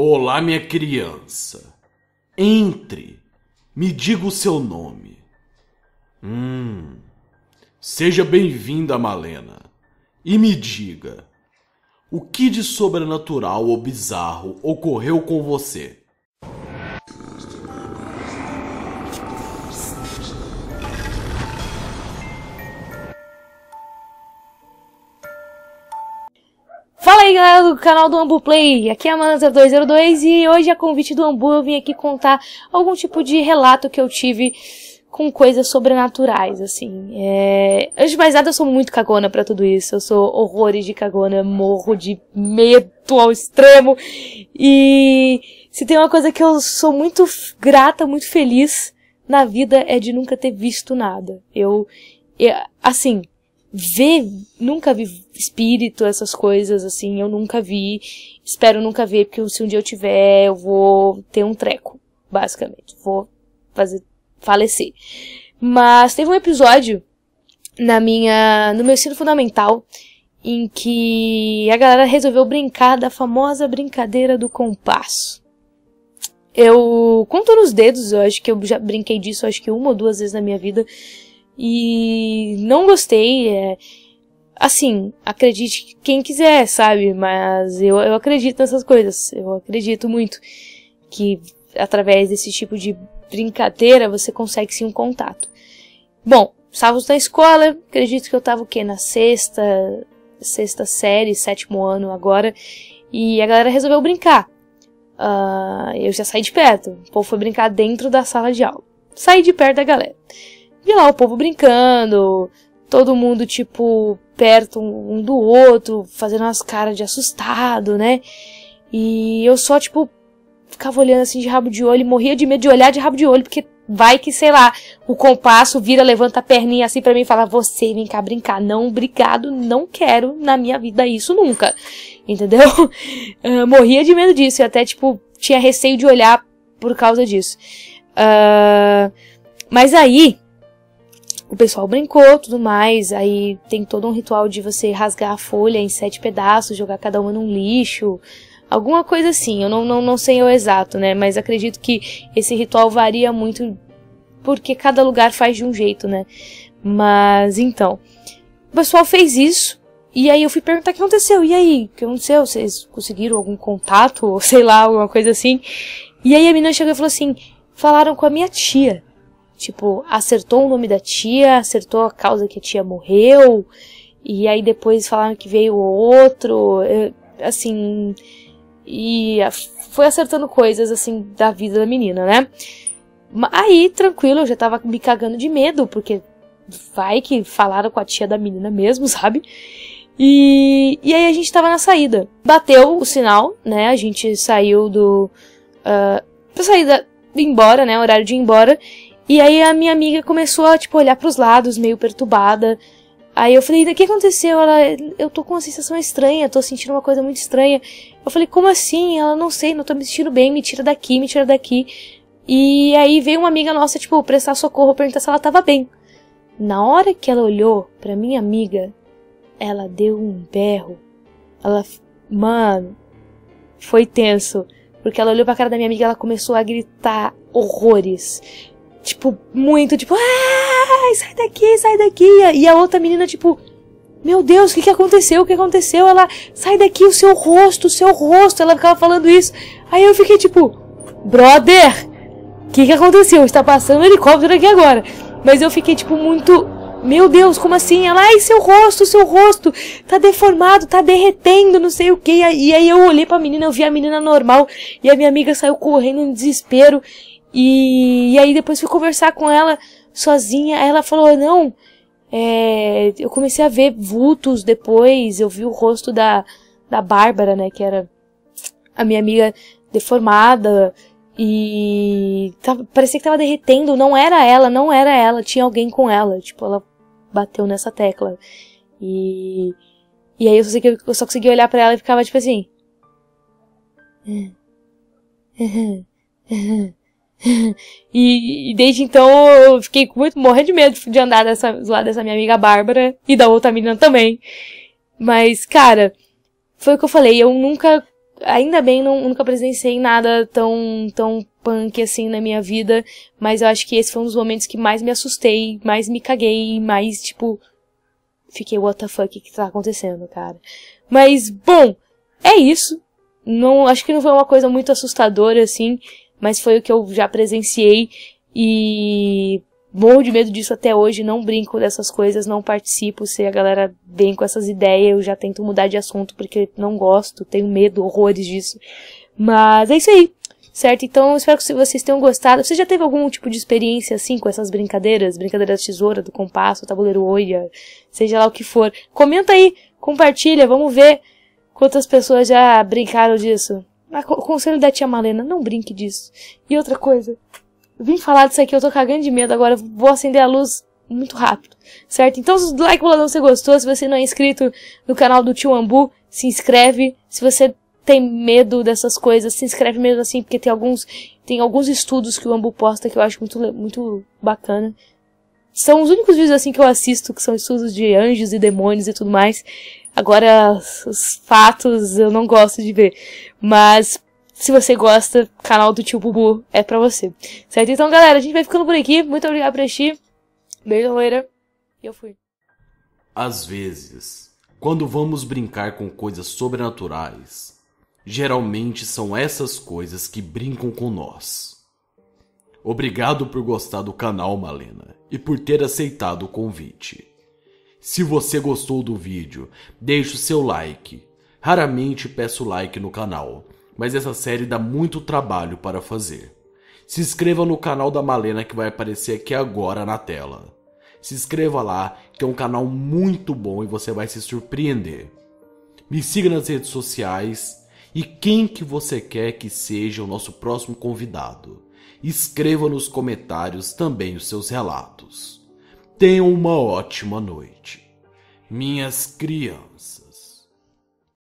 Olá, minha criança. Entre. Me diga o seu nome. Hum. Seja bem-vinda, Malena. E me diga, o que de sobrenatural ou bizarro ocorreu com você? Aí galera do canal do Ambu Play, aqui é a Mana0202 e hoje a convite do Ambu eu vim aqui contar algum tipo de relato que eu tive com coisas sobrenaturais, assim. É... Antes de mais nada, eu sou muito cagona para tudo isso, eu sou horrores de cagona, morro de medo ao extremo e se tem uma coisa que eu sou muito grata, muito feliz na vida é de nunca ter visto nada. Eu, eu assim, ver, nunca vi espírito, essas coisas, assim, eu nunca vi, espero nunca ver, porque se um dia eu tiver, eu vou ter um treco, basicamente, vou fazer, falecer. Mas teve um episódio na minha, no meu ensino fundamental, em que a galera resolveu brincar da famosa brincadeira do compasso. Eu conto nos dedos, eu acho que eu já brinquei disso, acho que uma ou duas vezes na minha vida, e não gostei. É, assim, acredite quem quiser, sabe? Mas eu, eu acredito nessas coisas. Eu acredito muito que através desse tipo de brincadeira você consegue sim um contato. Bom, estávamos na escola, acredito que eu estava o quê? Na sexta, sexta série, sétimo ano agora, e a galera resolveu brincar. Uh, eu já saí de perto, o povo foi brincar dentro da sala de aula. Saí de perto da galera. Vi lá o povo brincando, todo mundo, tipo, perto um do outro, fazendo umas caras de assustado, né? E eu só, tipo, ficava olhando assim de rabo de olho e morria de medo de olhar de rabo de olho, porque vai que, sei lá, o compasso vira, levanta a perninha assim para mim e fala: Você vem cá brincar. Não, obrigado, não quero na minha vida isso nunca. Entendeu? Morria de medo disso e até, tipo, tinha receio de olhar por causa disso. Uh, mas aí, o pessoal brincou, tudo mais, aí tem todo um ritual de você rasgar a folha em sete pedaços, jogar cada uma num lixo, alguma coisa assim, eu não, não, não sei o exato, né, mas acredito que esse ritual varia muito porque cada lugar faz de um jeito, né, mas então, o pessoal fez isso, e aí eu fui perguntar o que aconteceu, e aí, o que aconteceu, vocês conseguiram algum contato, ou sei lá, alguma coisa assim, e aí a menina chegou e falou assim, falaram com a minha tia, Tipo, acertou o nome da tia, acertou a causa que a tia morreu, e aí depois falaram que veio outro, assim, e foi acertando coisas, assim, da vida da menina, né? Aí, tranquilo, eu já tava me cagando de medo, porque vai que falaram com a tia da menina mesmo, sabe? E, e aí a gente tava na saída. Bateu o sinal, né? A gente saiu do. Uh, pra sair da, embora, né? Horário de ir embora. E aí a minha amiga começou a, tipo, olhar pros lados, meio perturbada. Aí eu falei, o que aconteceu? Ela, eu tô com uma sensação estranha, tô sentindo uma coisa muito estranha. Eu falei, como assim? Ela, não sei, não tô me sentindo bem, me tira daqui, me tira daqui. E aí veio uma amiga nossa, tipo, prestar socorro, perguntar se ela tava bem. Na hora que ela olhou pra minha amiga, ela deu um berro. Ela, mano, foi tenso. Porque ela olhou pra cara da minha amiga ela começou a gritar horrores tipo, muito, tipo, ah, sai daqui, sai daqui. E a outra menina, tipo, meu Deus, o que, que aconteceu? O que aconteceu? Ela, sai daqui, o seu rosto, o seu rosto. Ela ficava falando isso. Aí eu fiquei tipo, brother, o que, que aconteceu? Está passando um helicóptero aqui agora. Mas eu fiquei, tipo, muito. Meu Deus, como assim? Ela, ai, seu rosto, seu rosto, tá deformado, tá derretendo, não sei o que. E aí eu olhei pra menina, eu vi a menina normal, e a minha amiga saiu correndo em desespero. E, e aí depois fui conversar com ela sozinha. Aí ela falou: Não, é, eu comecei a ver vultos depois. Eu vi o rosto da, da Bárbara, né? Que era a minha amiga deformada. E tava, parecia que tava derretendo. Não era ela, não era ela. Tinha alguém com ela. Tipo, ela bateu nessa tecla. E. E aí eu só, consegui, eu só consegui olhar para ela e ficava tipo assim. e, e, desde então eu fiquei muito morrendo de medo de andar dessa, do lado dessa minha amiga Bárbara e da outra menina também. Mas, cara, foi o que eu falei, eu nunca ainda bem não, nunca presenciei nada tão, tão punk assim na minha vida, mas eu acho que esse foi um dos momentos que mais me assustei, mais me caguei, mais tipo, fiquei what the fuck que tá acontecendo, cara. Mas, bom, é isso. Não, acho que não foi uma coisa muito assustadora assim, mas foi o que eu já presenciei e morro de medo disso até hoje, não brinco dessas coisas, não participo. Se a galera vem com essas ideias, eu já tento mudar de assunto porque não gosto, tenho medo, horrores disso. Mas é isso aí, certo? Então espero que vocês tenham gostado. Você já teve algum tipo de experiência assim com essas brincadeiras? Brincadeira da tesoura, do compasso, tabuleiro oia, seja lá o que for. Comenta aí, compartilha, vamos ver quantas pessoas já brincaram disso. O conselho da tia Malena, não brinque disso. E outra coisa, vim falar disso aqui, eu tô cagando de medo, agora vou acender a luz muito rápido, certo? Então, like boladão se você gostou, se você não é inscrito no canal do Tio Ambu, se inscreve. Se você tem medo dessas coisas, se inscreve mesmo assim, porque tem alguns, tem alguns estudos que o Ambu posta que eu acho muito, muito bacana. São os únicos vídeos assim que eu assisto, que são estudos de anjos e demônios e tudo mais. Agora, os fatos eu não gosto de ver. Mas se você gosta, canal do tio Bubu é pra você. Certo? Então, galera, a gente vai ficando por aqui. Muito obrigado por assistir. Beijo, loira. E eu fui. Às vezes, quando vamos brincar com coisas sobrenaturais, geralmente são essas coisas que brincam com nós. Obrigado por gostar do canal, Malena, e por ter aceitado o convite. Se você gostou do vídeo, deixe o seu like. Raramente peço like no canal, mas essa série dá muito trabalho para fazer. Se inscreva no canal da Malena que vai aparecer aqui agora na tela. Se inscreva lá, que é um canal muito bom e você vai se surpreender. Me siga nas redes sociais e quem que você quer que seja o nosso próximo convidado. Escreva nos comentários também os seus relatos. Tenham uma ótima noite. Minhas crianças.